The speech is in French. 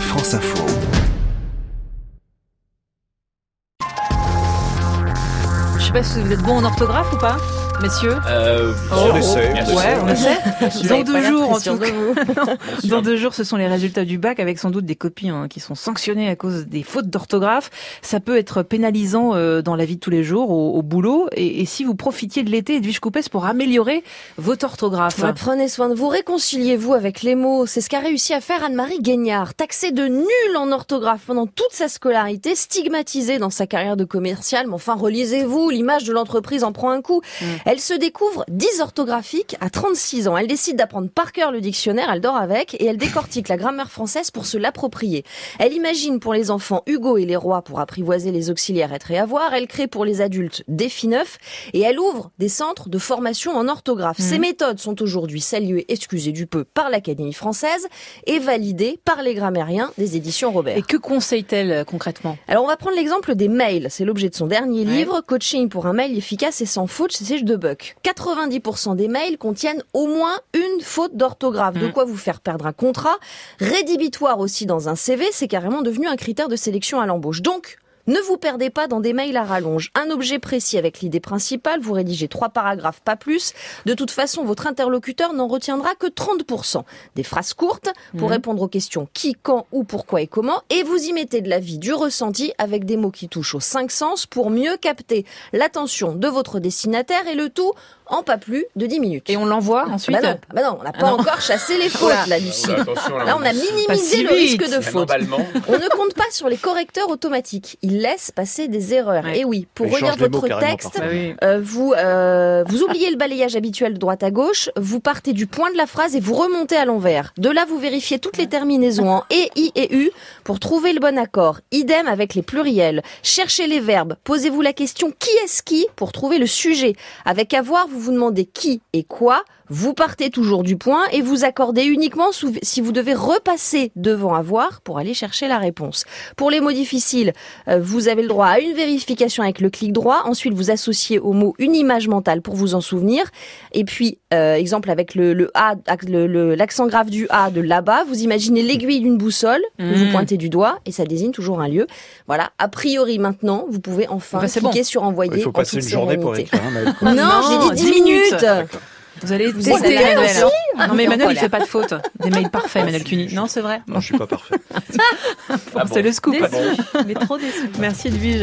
France Info. Je sais pas si vous êtes bon en orthographe ou pas, messieurs. Euh, Oh, on essaie. oh, Ouais, on essaie. Dans deux jours, en tout cas. Dans deux jours, ce sont les résultats du bac avec sans doute des copies hein, qui sont sanctionnées à cause des fautes d'orthographe. Ça peut être pénalisant euh, dans la vie de tous les jours, au, au boulot. Et, et si vous profitiez de l'été, Edwige Coupès, pour améliorer votre orthographe. Ouais, prenez soin de vous, réconciliez-vous avec les mots. C'est ce qu'a réussi à faire Anne-Marie Guignard, taxée de nul en orthographe pendant toute sa scolarité, stigmatisée dans sa carrière de commerciale. Mais enfin, relisez-vous, l'image de l'entreprise en prend un coup. Elle se découvre dysorthographique à 36 ans. Elle décide d'apprendre par cœur le dictionnaire, elle dort avec, et elle décortique la grammaire française pour se l'approprier. Elle imagine pour les enfants Hugo et les rois pour apprivoiser les auxiliaires être et avoir. Elle crée pour les adultes Défi neuf et elle ouvre des centres de formation en orthographe. Ces méthodes sont aujourd'hui saluées, excusez du peu, par l'Académie française et validées par les grammairiens des éditions Robert. Et que conseille-t-elle euh, concrètement? Alors on va prendre l'exemple des mails. C'est l'objet de son dernier Ouais. livre, Coaching pour un mail efficace et sans faute Sage de Buck. 90% des mails contiennent au moins une faute d'orthographe. De Mm. quoi vous faire perdre un contrat. Rédhibitoire aussi dans un CV, c'est carrément devenu un critère de sélection à l'embauche. Donc, ne vous perdez pas dans des mails à rallonge. Un objet précis avec l'idée principale, vous rédigez trois paragraphes, pas plus. De toute façon, votre interlocuteur n'en retiendra que 30%. Des phrases courtes pour Mhm. répondre aux questions qui, quand, où, pourquoi et comment. Et vous y mettez de la vie, du ressenti avec des mots qui touchent aux cinq sens pour mieux capter l'attention de votre destinataire et le tout en pas plus de 10 minutes. Et on l'envoie ensuite Bah non, bah non, on n'a pas Ah non. encore chassé les fautes, là, Lucie. Là, on a Pas minimisé si le risque de faute. On ne compte pas sur les correcteurs automatiques. Ils laissent passer des erreurs. Ouais. Et oui, pour relire mots votre texte, euh, vous, euh, vous oubliez le balayage habituel de droite à gauche, vous partez du point de la phrase et vous remontez à l'envers. De là, vous vérifiez toutes les terminaisons en et, i et u pour trouver le bon accord. Idem avec les pluriels. Cherchez les verbes. Posez-vous la question qui est-ce qui pour trouver le sujet? Avec avoir, vous vous demandez qui et quoi. Vous partez toujours du point et vous accordez uniquement si vous devez repasser devant avoir pour aller chercher la réponse. Pour les mots difficiles, euh, vous avez le droit à une vérification avec le clic droit. Ensuite, vous associez au mot une image mentale pour vous en souvenir. Et puis, euh, exemple avec le, le A, l'accent grave du A de là-bas, vous imaginez l'aiguille d'une boussole que Mhm. vous pointez du doigt et ça désigne toujours un lieu. Voilà. A priori, maintenant, vous pouvez enfin Bah, cliquer bon. sur envoyer. Il faut en passer toute une journée pour sérénité. écrire. Non, Non, j'ai dit 10 10 minutes. minutes. Vous allez Vous tester Emmanuel. aussi Non mais Emmanuel il fait pas de faute. Des mails parfaits Emmanuel Cuny. Non c'est vrai. Non, je suis pas parfait. Ah C'est bon. le scoop. Ah bon. Mais trop déçu. Merci Edwige.